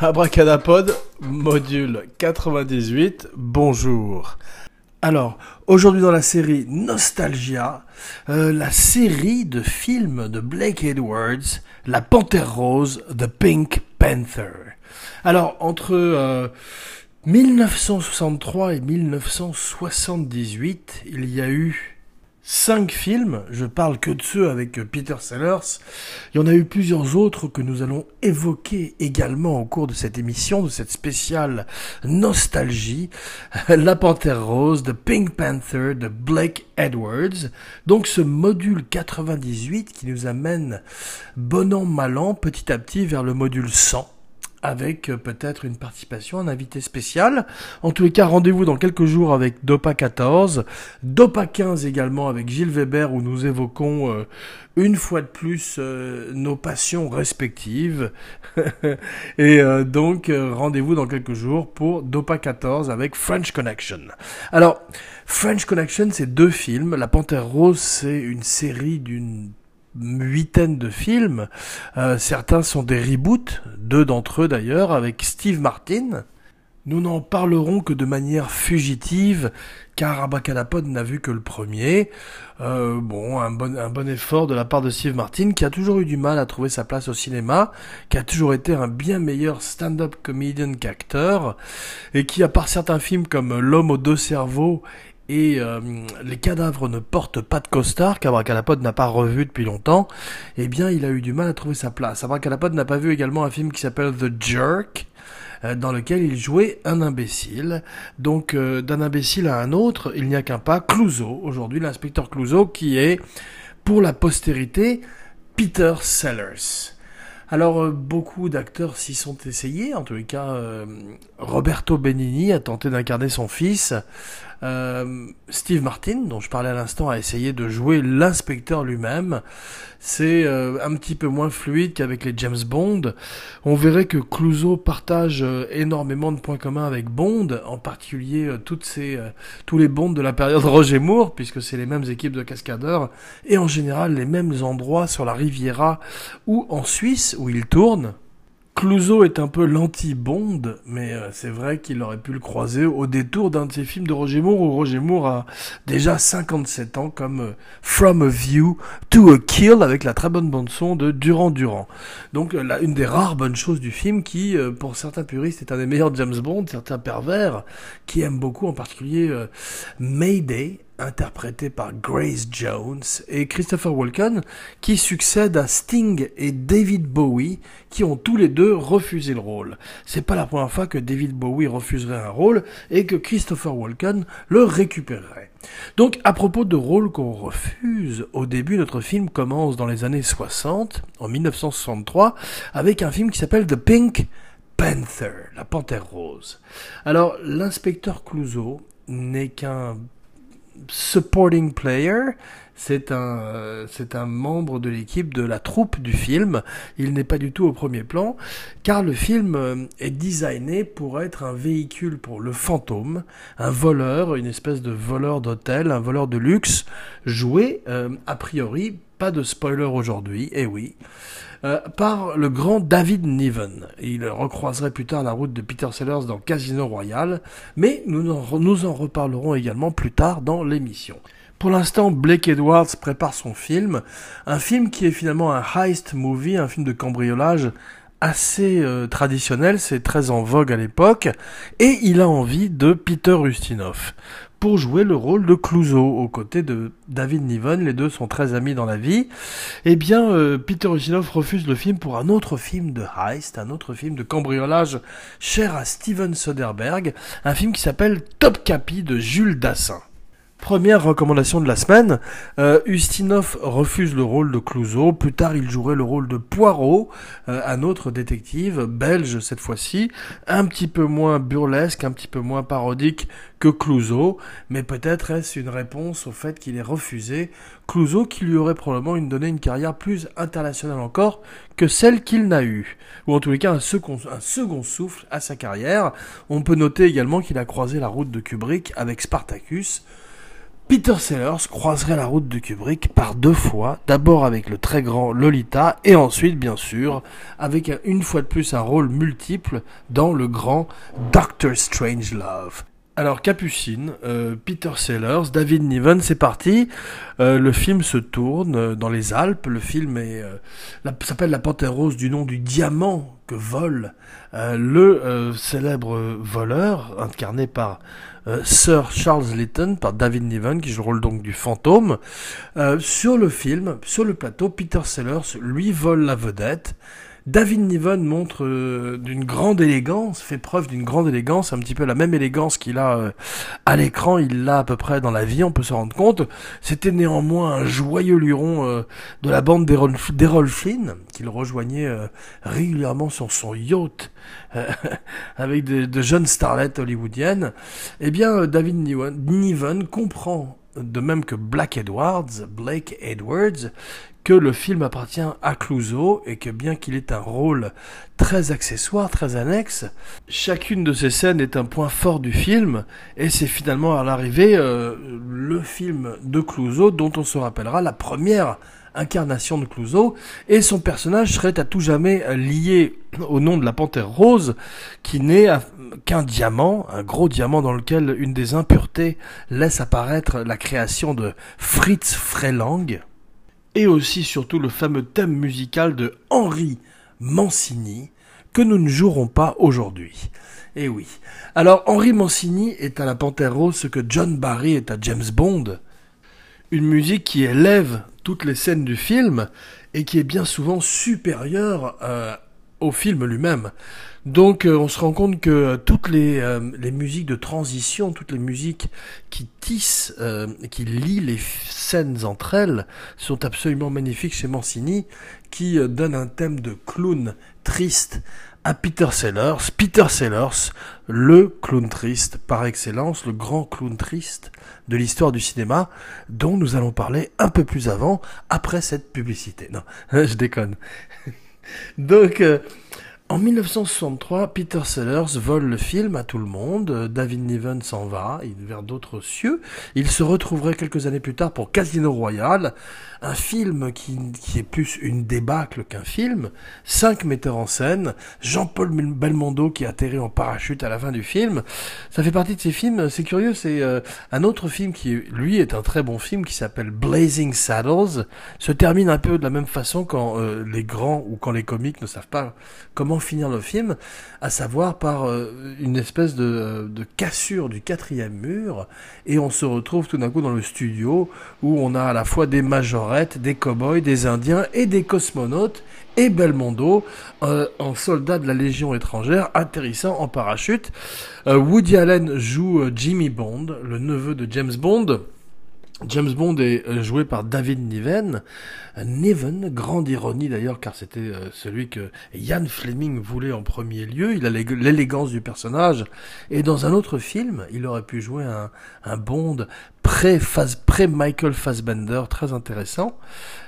Abracadapod, module 98, bonjour. Alors, aujourd'hui dans la série Nostalgia, euh, la série de films de Blake Edwards, La Panthère Rose, The Pink Panther. Alors, entre 1963 euh, et 1978, il y a eu cinq films, je parle que de ceux avec Peter Sellers. Il y en a eu plusieurs autres que nous allons évoquer également au cours de cette émission, de cette spéciale nostalgie. La Panthère Rose, The Pink Panther, de Blake Edwards. Donc ce module 98 qui nous amène bon an mal an petit à petit vers le module 100 avec euh, peut-être une participation, un invité spécial. En tous les cas, rendez-vous dans quelques jours avec Dopa 14, Dopa 15 également avec Gilles Weber où nous évoquons euh, une fois de plus euh, nos passions respectives. Et donc, rendez-vous dans quelques jours pour Dopa 14 avec French Connection. Alors, French Connection, c'est deux films. La Panthère Rose, c'est une série d'une huitaine de films. Euh, certains sont des reboots, deux d'entre eux d'ailleurs, avec Steve Martin. Nous n'en parlerons que de manière fugitive, car Abacadapod n'a vu que le premier. Euh, bon, un bon, un bon effort de la part de Steve Martin, qui a toujours eu du mal à trouver sa place au cinéma, qui a toujours été un bien meilleur stand-up comedian qu'acteur, et qui, à part certains films comme L'homme aux deux cerveaux et euh, les cadavres ne portent pas de costard qu'Abracadapod n'a pas revu depuis longtemps, eh bien il a eu du mal à trouver sa place. Abracadapod n'a pas vu également un film qui s'appelle The Jerk, euh, dans lequel il jouait un imbécile. Donc euh, d'un imbécile à un autre, il n'y a qu'un pas, Clouseau, aujourd'hui l'inspecteur Clouseau, qui est, pour la postérité, Peter Sellers. Alors beaucoup d'acteurs s'y sont essayés, en tous cas Roberto Benigni a tenté d'incarner son fils, euh, Steve Martin, dont je parlais à l'instant, a essayé de jouer l'inspecteur lui-même. C'est euh, un petit peu moins fluide qu'avec les James Bond. On verrait que Clouseau partage euh, énormément de points communs avec Bond, en particulier toutes tous les Bonds de la période Roger Moore, puisque c'est les mêmes équipes de cascadeurs, et en général les mêmes endroits sur la Riviera ou en Suisse où il tourne. Clouseau est un peu l'anti-Bond, mais euh, c'est vrai qu'il aurait pu le croiser au détour d'un de ses films de Roger Moore, où Roger Moore a déjà 57 ans, comme euh, From a View to a Kill, avec la très bonne bande-son de Durand Durand. Donc euh, là, une des rares bonnes choses du film, qui, pour certains puristes, est un des meilleurs James Bond, certains pervers, qui aiment beaucoup en particulier Mayday, interprété par Grace Jones, et Christopher Walken, qui succède à Sting et David Bowie, qui ont tous les deux refusé le rôle. C'est pas la première fois que David Bowie refuserait un rôle et que Christopher Walken le récupérerait. Donc, à propos de rôles qu'on refuse, au début, notre film commence dans les années 60, en 1963, avec un film qui s'appelle The Pink Panther, la panthère rose. Alors, l'inspecteur Clouseau n'est qu'un supporting player. C'est un, euh, c'est un membre de l'équipe de la troupe du film. Il n'est pas du tout au premier plan, car le film euh, est designé pour être un véhicule pour le fantôme, un voleur, une espèce de voleur d'hôtel, un voleur de luxe, joué, euh, a priori, pas de spoiler aujourd'hui, eh oui, euh, par le grand David Niven. Il recroiserait plus tard la route de Peter Sellers dans Casino Royale, mais nous en, reparlerons également plus tard dans l'émission. Pour l'instant, Blake Edwards prépare son film, un film qui est finalement un heist movie, un film de cambriolage assez euh, traditionnel, c'est très en vogue à l'époque, et il a envie de Peter Ustinov pour jouer le rôle de Clouseau aux côtés de David Niven. Les deux sont très amis dans la vie. Eh bien, euh, Peter Ustinov refuse le film pour un autre film de heist, un autre film de cambriolage cher à Steven Soderbergh, un film qui s'appelle Top Capi de Jules Dassin. Première recommandation de la semaine, euh, Ustinov refuse le rôle de Clouseau, plus tard il jouerait le rôle de Poirot, euh, un autre détective, belge cette fois-ci, un petit peu moins burlesque, un petit peu moins parodique que Clouseau, mais peut-être est-ce une réponse au fait qu'il ait refusé Clouseau qui lui aurait probablement donné une carrière plus internationale encore que celle qu'il n'a eue, ou en tous les cas un second souffle à sa carrière. On peut noter également qu'il a croisé la route de Kubrick avec Spartacus, Peter Sellers croiserait la route de Kubrick par deux fois, d'abord avec le très grand Lolita et ensuite bien sûr avec une fois de plus un rôle multiple dans le grand Doctor Strange Love. Alors Capucine, euh, Peter Sellers, David Niven, c'est parti. Euh, le film se tourne euh, dans les Alpes. Le film est s'appelle La Panthère Rose du nom du diamant que vole le célèbre voleur incarné par Sir Charles Lytton, par David Niven, qui joue le rôle donc du fantôme. sur le film, sur le plateau, Peter Sellers lui vole la vedette. David Niven montre euh, d'une grande élégance, fait preuve d'une grande élégance, un petit peu la même élégance qu'il a euh, à l'écran, il l'a à peu près dans la vie, on peut se rendre compte. C'était néanmoins un joyeux luron euh, de la bande d'Errol Flynn, qu'il rejoignait régulièrement sur son yacht avec de, jeunes starlettes hollywoodiennes. Eh bien, David Niven comprend de même que Black Edwards, Blake Edwards, que le film appartient à Clouseau et que bien qu'il ait un rôle très accessoire, très annexe, chacune de ces scènes est un point fort du film et c'est finalement à l'arrivée euh, le film de Clouseau dont on se rappellera la première incarnation de Clouseau et son personnage serait à tout jamais lié au nom de la panthère rose qui n'est qu'un diamant, un gros diamant dans lequel une des impuretés laisse apparaître la création de Fritz Freylang et aussi surtout le fameux thème musical de Henri Mancini que nous ne jouerons pas aujourd'hui. Eh oui. Alors Henri Mancini est à la Panthère Rose ce que John Barry est à James Bond. Une musique qui élève toutes les scènes du film et qui est bien souvent supérieure euh, au film lui-même. Donc euh, on se rend compte que euh, toutes les, euh, les, musiques de transition, toutes les musiques qui tissent, qui lient les scènes entre elles, sont absolument magnifiques chez Mancini, qui donne un thème de clown triste à Peter Sellers. Peter Sellers, le clown triste par excellence, le grand clown triste de l'histoire du cinéma, dont nous allons parler un peu plus avant, après cette publicité. Non, je déconne. Donc, en 1963, Peter Sellers vole le film à tout le monde. David Niven s'en va vers d'autres cieux. Il se retrouverait quelques années plus tard pour Casino Royale, un film qui, est plus une débâcle qu'un film. Cinq metteurs en scène, Jean-Paul Belmondo qui atterrit en parachute à la fin du film. Ça fait partie de ces films. C'est curieux, c'est euh, un autre film qui, lui, est un très bon film qui s'appelle Blazing Saddles. Se termine un peu de la même façon quand euh, les grands ou quand les comiques ne savent pas comment finir le film, à savoir par euh, une espèce de, de, cassure du quatrième mur, et on se retrouve tout d'un coup dans le studio où on a à la fois des majorettes, des cow-boys, des indiens et des cosmonautes, et Belmondo, euh, en soldat de la Légion étrangère, atterrissant en parachute. Euh, Woody Allen joue Jimmy Bond, le neveu de James Bond. James Bond est euh, joué par David Niven. Euh, Niven, grande ironie d'ailleurs, car c'était euh, celui que Ian Fleming voulait en premier lieu. Il a l'élégance du personnage. Et dans un autre film, il aurait pu jouer un, Bond pré-Michael Fassbender, très intéressant,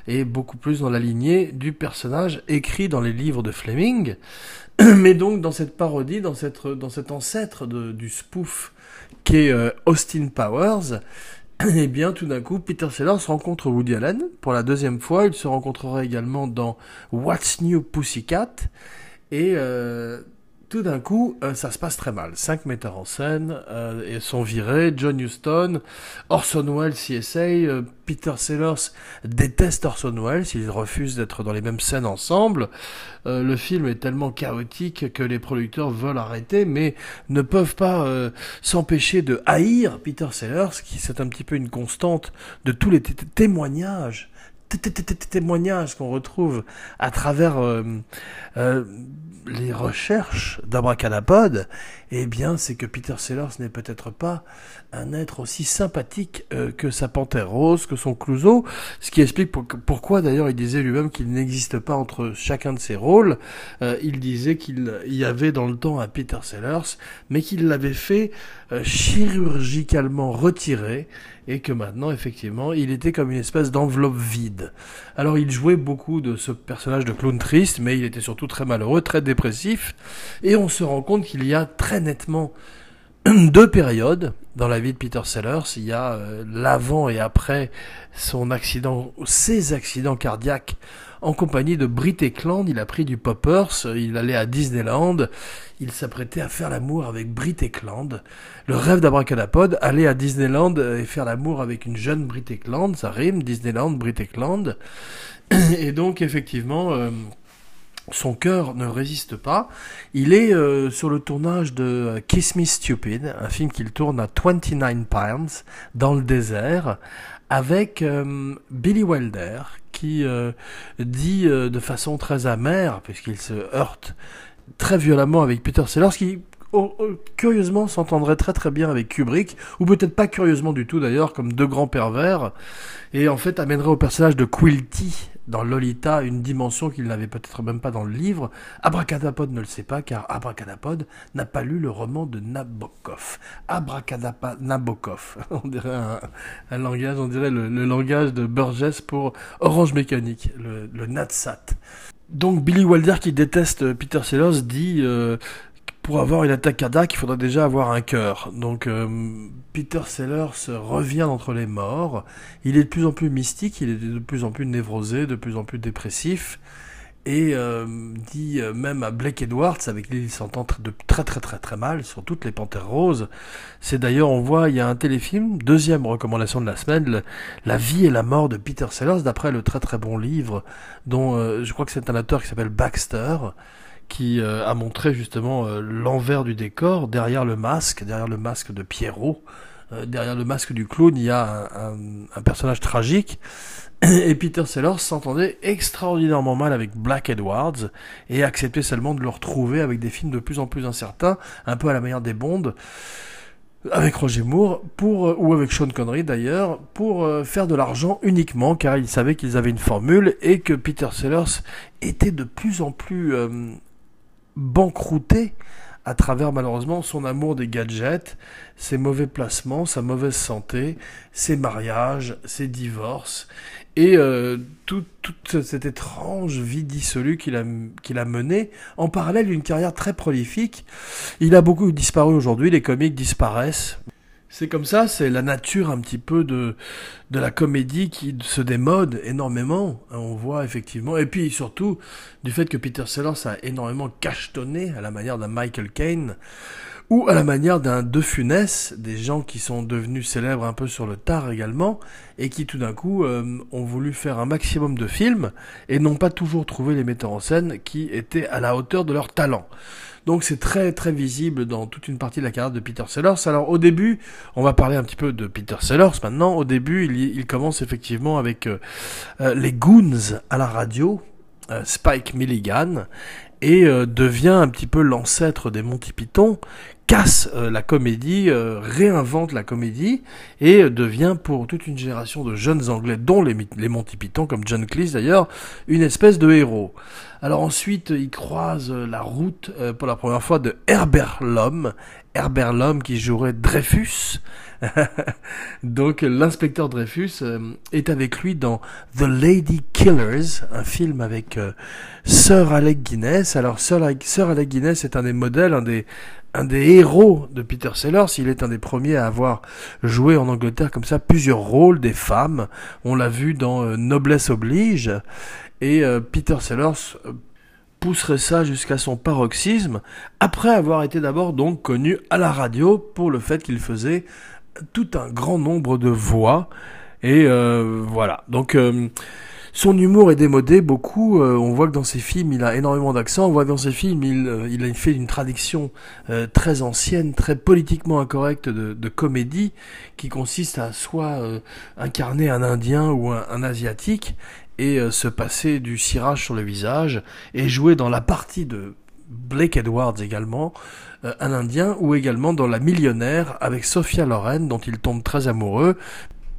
et beaucoup plus dans la lignée du personnage écrit dans les livres de Fleming. Mais donc dans cette parodie, dans, cette, cet ancêtre du spoof qu'est Austin Powers, et eh bien, tout d'un coup, Peter Sellers rencontre Woody Allen pour la deuxième fois. Il se rencontrera également dans What's New Pussycat? Et euh, tout d'un coup, euh, ça se passe très mal. Cinq metteurs en scène euh, sont virés. John Huston, Orson Welles s'y essaye. Euh, Peter Sellers déteste Orson Welles. Il refuse d'être dans les mêmes scènes ensemble. le film est tellement chaotique que les producteurs veulent arrêter, mais ne peuvent pas s'empêcher de haïr Peter Sellers, qui c'est un petit peu une constante de tous les témoignages témoignages qu'on retrouve à travers les recherches d'Abracadapod, eh bien, c'est que Peter Sellers n'est peut-être pas un être aussi sympathique euh, que sa panthère rose, que son Clouseau, ce qui explique pourquoi d'ailleurs il disait lui-même qu'il n'existe pas entre chacun de ses rôles. Euh, il disait qu'il y avait dans le temps un Peter Sellers, mais qu'il l'avait fait euh, chirurgicalement retirer et que maintenant, effectivement, il était comme une espèce d'enveloppe vide. Alors, il jouait beaucoup de ce personnage de clown triste, mais il était surtout très malheureux, très dépressif, et on se rend compte qu'il y a très nettement deux périodes dans la vie de Peter Sellers. Il y a euh, l'avant et après son accident, ses accidents cardiaques en compagnie de Britt Ekland. Il a pris du poppers, il allait à Disneyland, il s'apprêtait à faire l'amour avec Britt Ekland. Le rêve d'Abracadapod, aller à Disneyland et faire l'amour avec une jeune Britt Ekland, ça rime, Disneyland, Britt Ekland. Et donc effectivement, euh, son cœur ne résiste pas. Il est euh, sur le tournage de Kiss Me Stupid, un film qu'il tourne à 29 Pines, dans le désert, avec euh, Billy Wilder, qui euh, dit de façon très amère, puisqu'il se heurte très violemment avec Peter Sellers, qui curieusement s'entendrait très très bien avec Kubrick, ou peut-être pas curieusement du tout d'ailleurs, comme deux grands pervers, et en fait amènerait au personnage de Quilty dans Lolita une dimension qu'il n'avait peut-être même pas dans le livre. Abracadapod ne le sait pas car Abracadapod n'a pas lu le roman de Nabokov. Abracadapod Nabokov. On dirait un, langage, on dirait le, langage de Burgess pour Orange Mécanique, le, le Natsat. Donc Billy Wilder qui déteste Peter Sellers dit euh, pour avoir une attaque cardiaque, il faudrait déjà avoir un cœur. Donc euh, Peter Sellers revient d'entre les morts. Il est de plus en plus mystique, il est de plus en plus névrosé, de plus en plus dépressif. Et euh, dit euh, même à Blake Edwards, avec qui il s'entend de très très très très mal sur toutes les Panthères Roses. C'est d'ailleurs, on voit, il y a un téléfilm, deuxième recommandation de la semaine, La vie et la mort de Peter Sellers, d'après le très très bon livre, dont je crois que c'est un auteur qui s'appelle Baxter, qui euh, a montré justement euh, l'envers du décor, derrière le masque, derrière le masque de Pierrot, euh, derrière le masque du clown, il y a un, personnage tragique. Et Peter Sellers s'entendait extraordinairement mal avec Black Edwards et acceptait seulement de le retrouver avec des films de plus en plus incertains, un peu à la manière des Bonds, avec Roger Moore, pour, ou avec Sean Connery d'ailleurs, pour faire de l'argent uniquement, car il savait qu'ils avaient une formule et que Peter Sellers était de plus en plus bancrouté à travers malheureusement son amour des gadgets, ses mauvais placements, sa mauvaise santé, ses mariages, ses divorces et euh, toute cette étrange vie dissolue qu'il a, qu'il a menée en parallèle d'une carrière très prolifique. Il a beaucoup disparu aujourd'hui, les comics disparaissent. C'est comme ça, c'est la nature un petit peu de, de la comédie qui se démode énormément. On voit effectivement, et puis surtout du fait que Peter Sellers a énormément cachetonné à la manière d'un Michael Caine ou à la manière d'un De Funès, des gens qui sont devenus célèbres un peu sur le tard également, et qui tout d'un coup euh, ont voulu faire un maximum de films et n'ont pas toujours trouvé les metteurs en scène qui étaient à la hauteur de leur talent. Donc c'est très très visible dans toute une partie de la carrière de Peter Sellers. Alors au début, on va parler un petit peu de Peter Sellers maintenant. Au début, il, commence effectivement avec euh, euh, les Goons à la radio, euh, Spike Milligan, et devient un petit peu l'ancêtre des Monty Python, casse la comédie, réinvente la comédie et devient pour toute une génération de jeunes Anglais, dont les, Monty Python, comme John Cleese d'ailleurs, une espèce de héros. Alors ensuite, il croise la route euh, pour la première fois de Herbert Lom, Herbert Lom qui jouerait Dreyfus. Donc l'inspecteur Dreyfus euh, est avec lui dans The Lady Killers, un film avec euh, Sir Alec Guinness. Alors Sir, Alec Guinness est un des modèles, un des un des héros de Peter Sellers. Il est un des premiers à avoir joué en Angleterre comme ça plusieurs rôles des femmes. On l'a vu dans Noblesse oblige. Et euh, Peter Sellers euh, pousserait ça jusqu'à son paroxysme, après avoir été d'abord donc connu à la radio pour le fait qu'il faisait tout un grand nombre de voix. Et euh, voilà. Donc son humour est démodé beaucoup. on voit que dans ses films, il a énormément d'accent. On voit que dans ses films, il, il a fait une tradition très ancienne, très politiquement incorrecte de, comédie, qui consiste à soit incarner un Indien ou un, un Asiatique, et euh, se passer du cirage sur le visage et jouer dans la partie de Blake Edwards également, euh, un Indien, ou également dans La Millionnaire avec Sophia Loren dont il tombe très amoureux.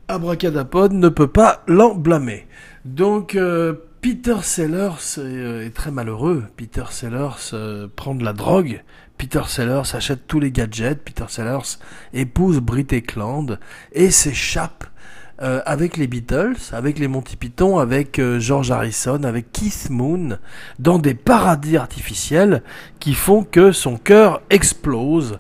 Abracadapod ne peut pas l'en blâmer. Donc euh, Peter Sellers est, très malheureux. Peter Sellers prend de la drogue. Peter Sellers achète tous les gadgets. Peter Sellers épouse Brit Eklund et s'échappe euh, avec les Beatles, avec les Monty Python, avec euh, George Harrison, avec Keith Moon, dans des paradis artificiels qui font que son cœur explose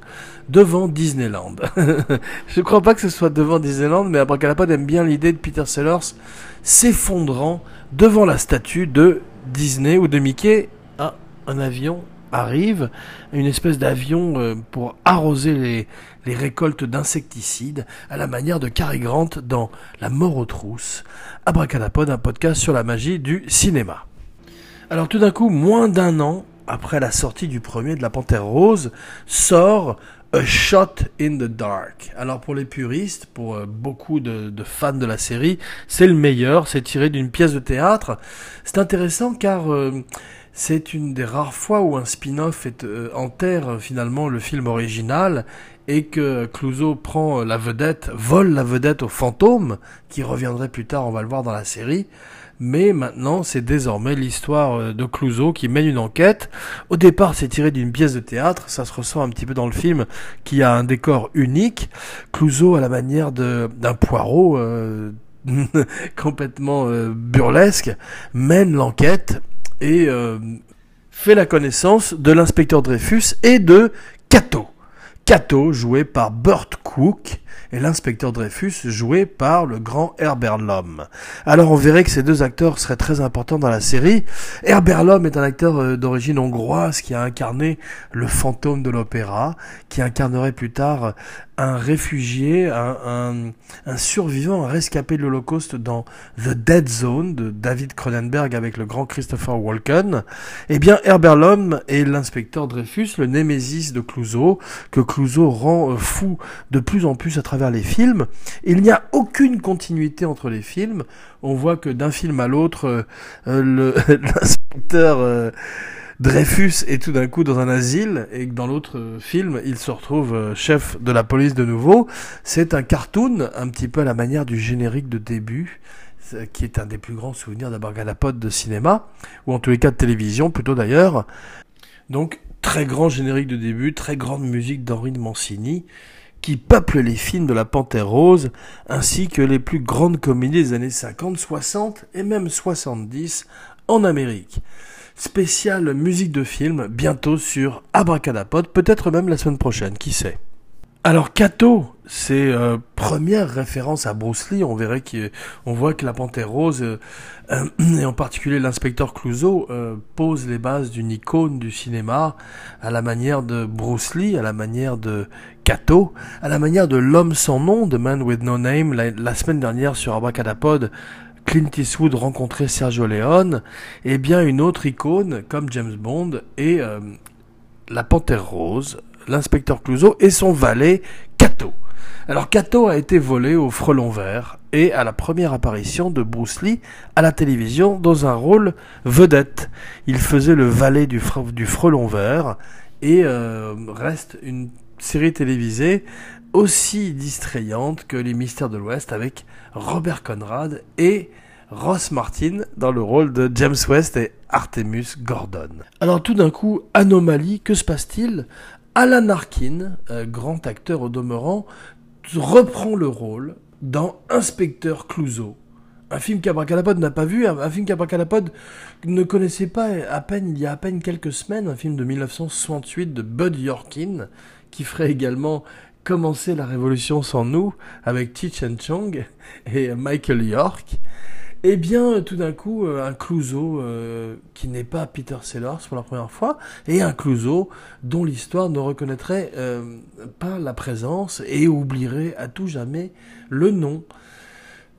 devant Disneyland. je ne crois pas que ce soit devant Disneyland, mais Abracadapod aime bien l'idée de Peter Sellers s'effondrant devant la statue de Disney ou de Mickey. Ah, un avion arrive, une espèce d'avion euh, pour arroser les, les récoltes d'insecticides à la manière de Cary Grant dans La mort aux trousses. Abracadapod, un podcast sur la magie du cinéma. Alors tout d'un coup, moins d'un an après la sortie du premier de La Panthère Rose, sort A Shot in the Dark. Alors pour les puristes, pour euh, beaucoup de, fans de la série, c'est le meilleur, c'est tiré d'une pièce de théâtre. C'est intéressant car euh, c'est une des rares fois où un spin-off euh, enterre finalement le film original et que Clouseau prend la vedette, vole la vedette au fantôme, qui reviendrait plus tard, on va le voir dans la série mais maintenant c'est désormais l'histoire euh, de Clouseau qui mène une enquête. Au départ c'est tiré d'une pièce de théâtre, ça se ressent un petit peu dans le film qui a un décor unique. Clouseau à la manière d'un poireau euh, complètement euh, burlesque mène l'enquête et fait la connaissance de l'inspecteur Dreyfus et de Cato. Cato joué par Burt Cook et l'inspecteur Dreyfus joué par le grand Herbert Lom. Alors on verrait que ces deux acteurs seraient très importants dans la série. Herbert Lom est un acteur euh, d'origine hongroise qui a incarné le fantôme de l'opéra, qui incarnerait plus tard un réfugié, un, survivant, un rescapé de l'Holocauste dans The Dead Zone de David Cronenberg avec le grand Christopher Walken, eh bien Herbert Lom est l'inspecteur Dreyfus, le némésis de Clouseau, que Clouseau rend euh, fou de plus en plus à travers les films. Il n'y a aucune continuité entre les films. On voit que d'un film à l'autre, euh, l'inspecteur... Dreyfus est tout d'un coup dans un asile et que dans l'autre euh, film, il se retrouve euh, chef de la police de nouveau. C'est un cartoon, un petit peu à la manière du générique de début, qui est un des plus grands souvenirs d'Abarganapote de cinéma, ou en tous les cas de télévision plutôt d'ailleurs. Donc, très grand générique de début, très grande musique d'Henri de Mancini, qui peuple les films de la Panthère Rose, ainsi que les plus grandes comédies des années 50, 60 et même 70 en Amérique spéciale musique de film bientôt sur Abracadapod, peut-être même la semaine prochaine, qui sait? Alors Kato, c'est euh, première référence à Bruce Lee. On verrait qu'on voit que la Panthère Rose euh, et en particulier l'inspecteur Clouseau euh, pose les bases d'une icône du cinéma à la manière de Bruce Lee, à la manière de Kato, à la manière de l'homme sans nom de Man with No Name. La, semaine dernière sur Abracadapod, Clint Eastwood rencontrait Sergio Leone, et bien une autre icône comme James Bond et euh, la Panthère Rose, l'inspecteur Clouseau et son valet Cato. Alors Cato a été volé au Frelon Vert et à la première apparition de Bruce Lee à la télévision dans un rôle vedette. Il faisait le valet du, Frelon Vert et euh, reste une série télévisée aussi distrayante que Les Mystères de l'Ouest avec Robert Conrad et Ross Martin dans le rôle de James West et Artemus Gordon. Alors tout d'un coup, anomalie, que se passe-t-il? Alan Arkin, euh, grand acteur au demeurant, reprend le rôle dans Inspecteur Clouseau. Un film qu'Abracadapod n'a pas vu, un, film qu'Abracadapod ne connaissait pas à peine, il y a à peine quelques semaines, un film de 1968 de Bud Yorkin, qui ferait également commencer la révolution sans nous avec Chen Chong et Michael York. Eh bien, tout d'un coup, euh, un Clouseau euh, qui n'est pas Peter Sellers pour la première fois, et un Clouseau dont l'histoire ne reconnaîtrait euh, pas la présence et oublierait à tout jamais le nom.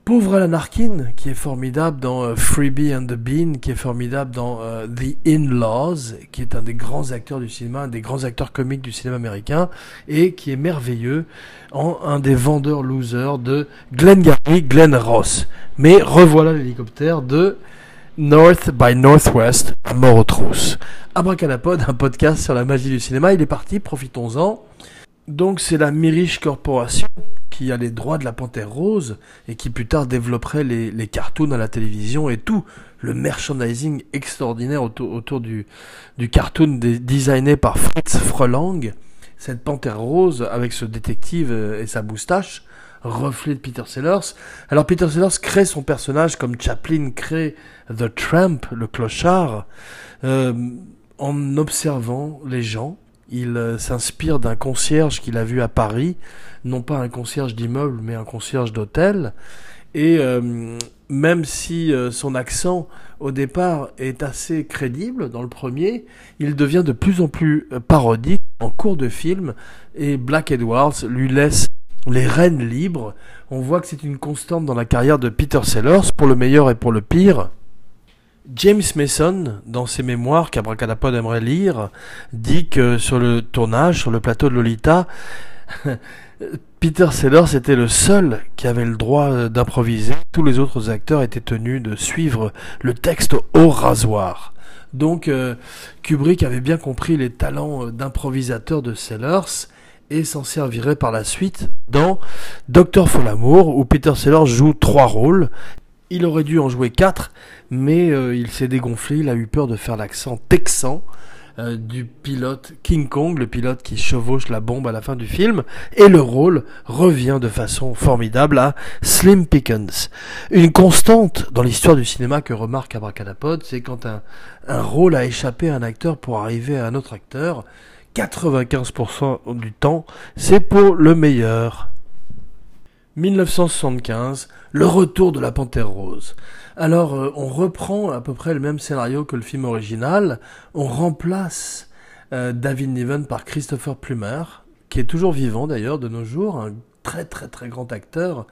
Pauvre Alan Arkin, qui est formidable dans euh, Freebie and the Bean, qui est formidable dans euh, The In-Laws, qui est un des grands acteurs du cinéma, un des grands acteurs comiques du cinéma américain, et qui est merveilleux en un des vendeurs losers de Glenn Gary, Glenn Ross. Mais revoilà l'hélicoptère de North by Northwest, à mort aux trousses. Abracadapod, un podcast sur la magie du cinéma, il est parti, profitons-en. Donc c'est la Mirish Corporation qui a les droits de la Panthère Rose et qui plus tard développerait les, cartoons à la télévision et tout le merchandising extraordinaire autour, du, cartoon designé par Fritz Frolang. Cette Panthère Rose avec ce détective euh, et sa moustache, reflet de Peter Sellers. Alors Peter Sellers crée son personnage comme Chaplin crée The Tramp, le clochard, euh, en observant les gens il euh, s'inspire d'un concierge qu'il a vu à Paris, non pas un concierge d'immeuble, mais un concierge d'hôtel. Et euh, même si euh, son accent au départ est assez crédible dans le premier, il devient de plus en plus parodique en cours de film et Black Edwards lui laisse les rênes libres. On voit que c'est une constante dans la carrière de Peter Sellers, pour le meilleur et pour le pire. James Mason, dans ses mémoires qu'Abracadapod aimerait lire, dit que sur le tournage, sur le plateau de Lolita, Peter Sellers était le seul qui avait le droit d'improviser. Tous les autres acteurs étaient tenus de suivre le texte au rasoir. Donc euh, Kubrick avait bien compris les talents d'improvisateur de Sellers et s'en servirait par la suite dans Docteur Folamour où Peter Sellers joue trois rôles il aurait dû en jouer 4, mais euh, il s'est dégonflé, il a eu peur de faire l'accent texan euh, du pilote King Kong, le pilote qui chevauche la bombe à la fin du film, et le rôle revient de façon formidable à Slim Pickens. Une constante dans l'histoire du cinéma que remarque Abracadapod, c'est quand un, un rôle a échappé à un acteur pour arriver à un autre acteur, 95% du temps, c'est pour le meilleur. 1975, le retour de la Panthère Rose. Alors, euh, on reprend à peu près le même scénario que le film original. On remplace euh, David Niven par Christopher Plummer, qui est toujours vivant d'ailleurs de nos jours, un très très très grand acteur,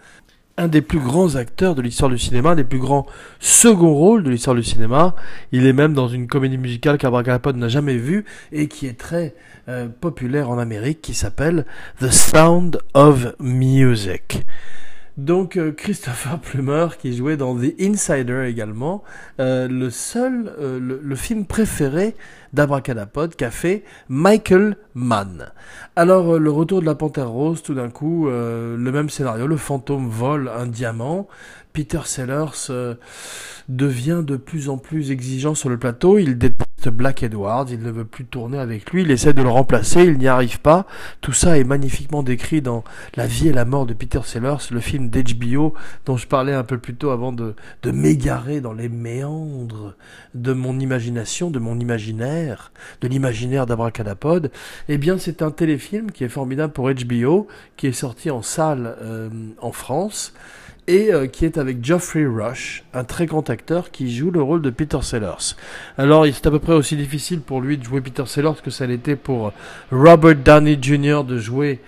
un des plus grands acteurs de l'histoire du cinéma, des plus grands second rôles de l'histoire du cinéma. Il est même dans une comédie musicale qu'Abracadapod n'a jamais vue et qui est très euh, populaire en Amérique, qui s'appelle The Sound of Music. Donc euh, Christopher Plummer qui jouait dans The Insider également, euh, le seul, euh, le, film préféré d'Abracadapod qu'a fait Michael Mann. Alors le retour de la Panthère Rose, tout d'un coup, le même scénario, le fantôme vole un diamant, Peter Sellers devient de plus en plus exigeant sur le plateau. Il Black Edwards, il ne veut plus tourner avec lui, il essaie de le remplacer, il n'y arrive pas. Tout ça est magnifiquement décrit dans La vie et la mort de Peter Sellers, le film d'HBO dont je parlais un peu plus tôt avant de, de m'égarer dans les méandres de mon imagination, de mon imaginaire, de l'imaginaire d'Abracadapod. Eh bien, c'est un téléfilm qui est formidable pour HBO, qui est sorti en salle euh, en France et euh, qui est avec Geoffrey Rush, un très grand acteur qui joue le rôle de Peter Sellers. Alors, c'est à peu près aussi difficile pour lui de jouer Peter Sellers que ça l'était pour Robert Downey Jr. de jouer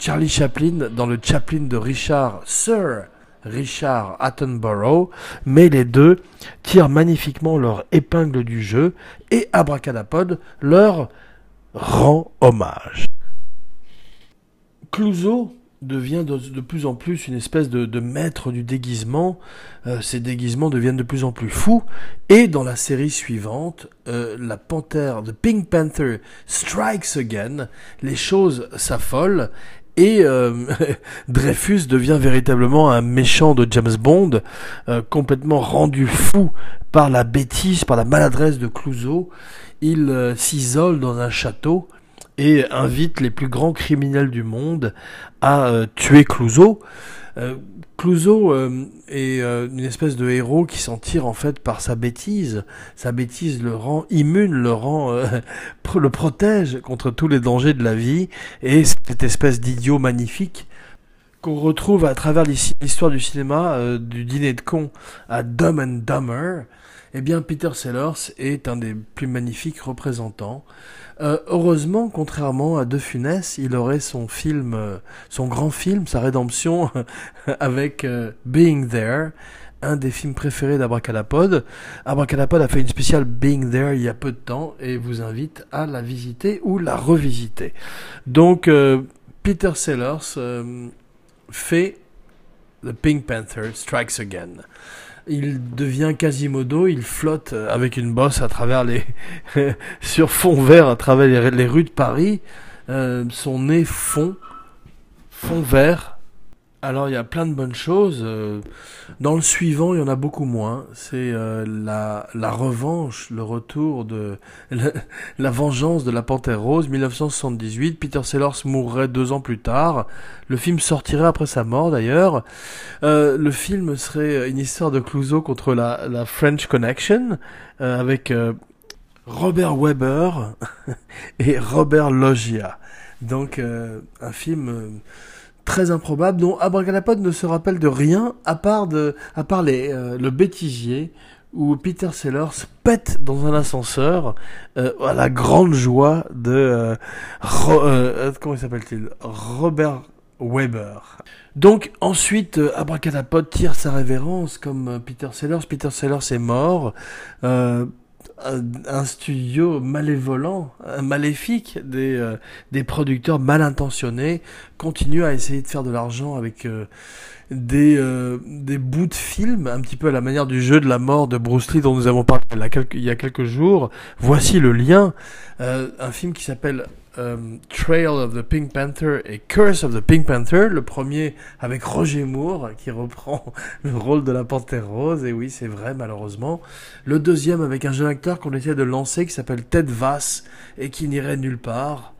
Charlie Chaplin dans le Chaplin de Richard Sir Richard Attenborough, mais les deux tirent magnifiquement leur épingle du jeu et Abracadapod leur rend hommage. Clouseau devient de, plus en plus une espèce de, maître du déguisement. Euh, déguisements deviennent de plus en plus fous. Et dans la série suivante, euh, la panthère, The Pink Panther Strikes Again, les choses s'affolent. Et euh, Dreyfus devient véritablement un méchant de James Bond, complètement rendu fou par la bêtise, par la maladresse de Clouseau. Il s'isole dans un château et invite les plus grands criminels du monde à euh, tuer Clouseau. Euh, Clouseau euh, est une espèce de héros qui s'en tire en fait par sa bêtise. Sa bêtise le rend immune, le rend, le protège contre tous les dangers de la vie. Et cette espèce d'idiot magnifique qu'on retrouve à travers l'histoire du cinéma, du dîner de cons à Dumb and Dumber, eh bien Peter Sellers est un des plus magnifiques représentants. Euh, heureusement, contrairement à De Funès, il aurait son film, euh, son grand film, sa rédemption avec euh, Being There, un des films préférés d'Abracadapod. Abracadapod a fait une spéciale Being There il y a peu de temps et vous invite à la visiter ou la revisiter. Donc, Peter Sellers fait The Pink Panther Strikes Again il devient Quasimodo, il flotte avec une bosse à travers les sur fond vert à travers les, rues de Paris. Euh, son nez fond fond vert alors il y a plein de bonnes choses. Euh, dans le suivant, il y en a beaucoup moins. C'est euh, la, la revanche, le retour de la, vengeance de la Panthère Rose, 1978. Peter Sellers mourrait deux ans plus tard. Le film sortirait après sa mort d'ailleurs. Euh, le film serait une histoire de Clouseau contre la, la French Connection avec Robert Weber et Robert Loggia. Donc euh, un film euh, très improbable dont Abracadapod ne se rappelle de rien à part, de, les, euh, le bêtisier où Peter Sellers pète dans un ascenseur à la grande joie de comment s'appelle-t-il? Robert Weber. Donc ensuite, Abracadapod tire sa révérence comme Peter Sellers. Peter Sellers est mort un studio malévolant, maléfique des, euh, des producteurs mal intentionnés continue à essayer de faire de l'argent avec euh, des, euh, des bouts de films, un petit peu à la manière du jeu de la mort de Bruce Lee dont nous avons parlé il y a quelques, jours. Voici le lien, un film qui s'appelle euh, Trail of the Pink Panther et Curse of the Pink Panther, le premier avec Roger Moore qui reprend le rôle de la panthère rose, et oui c'est vrai malheureusement. Le deuxième avec un jeune acteur qu'on essaie de lancer qui s'appelle Ted Vass et qui n'irait nulle part.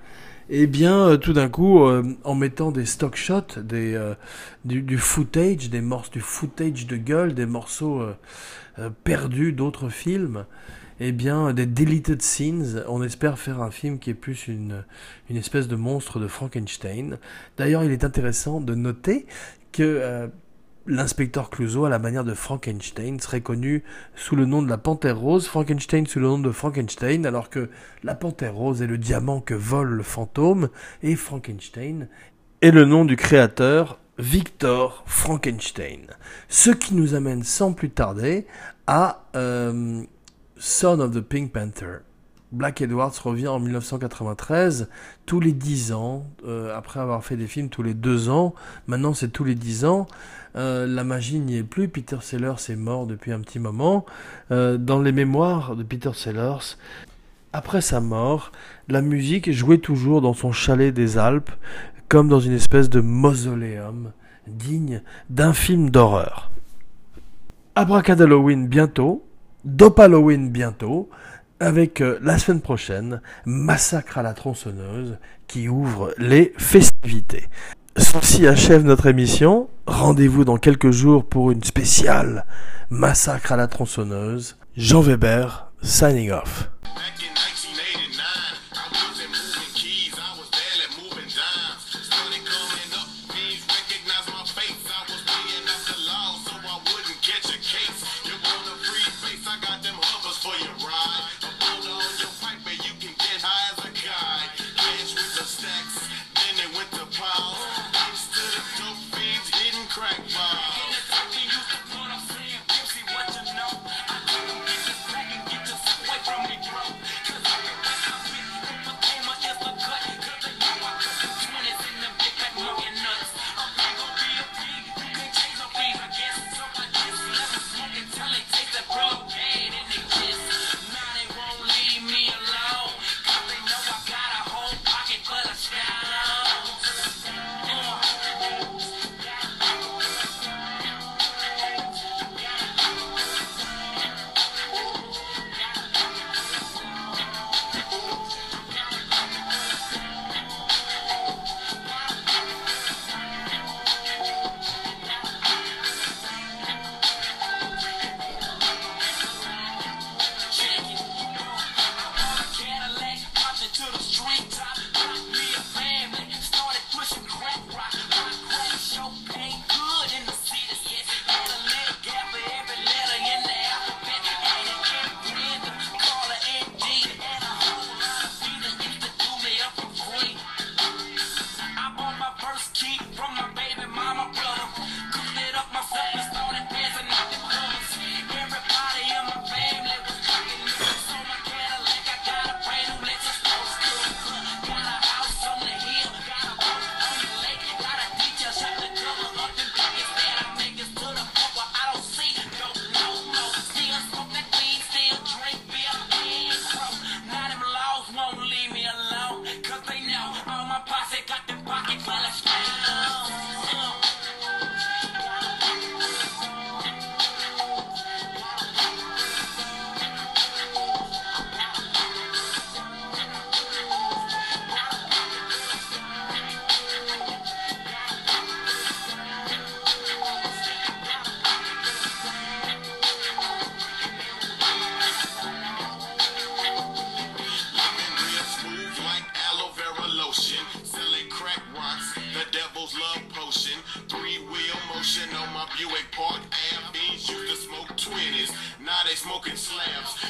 Et eh bien, euh, tout d'un coup, euh, en mettant des stock shots, des, du, du, footage, des morceaux, du footage de gueule, des morceaux perdus d'autres films, eh bien, des deleted scenes. On espère faire un film qui est plus une, une espèce de monstre de Frankenstein. D'ailleurs, il est intéressant de noter que euh, l'inspecteur Clouseau, à la manière de Frankenstein, serait connu sous le nom de la Panthère Rose, Frankenstein sous le nom de Frankenstein, alors que la Panthère Rose est le diamant que vole le fantôme, et Frankenstein est le nom du créateur Victor Frankenstein. Ce qui nous amène sans plus tarder à euh, Son of the Pink Panther. Black Edwards revient en 1993, tous les 10 ans, euh, après avoir fait des films tous les 2 ans, maintenant c'est tous les 10 ans, euh, la magie n'y est plus, Peter Sellers est mort depuis un petit moment. Euh, dans les mémoires de Peter Sellers, après sa mort, la musique jouait toujours dans son chalet des Alpes, comme dans une espèce de mausoléum, digne d'un film d'horreur. Abracadalloween bientôt, Dope Halloween bientôt, avec euh, la semaine prochaine, Massacre à la tronçonneuse qui ouvre les festivités. Ceci achève notre émission. Rendez-vous dans quelques jours pour une spéciale Massacre à la tronçonneuse. Jean Weber, signing off. You ain't part and beans You can smoke 20s. Now they smoking slabs.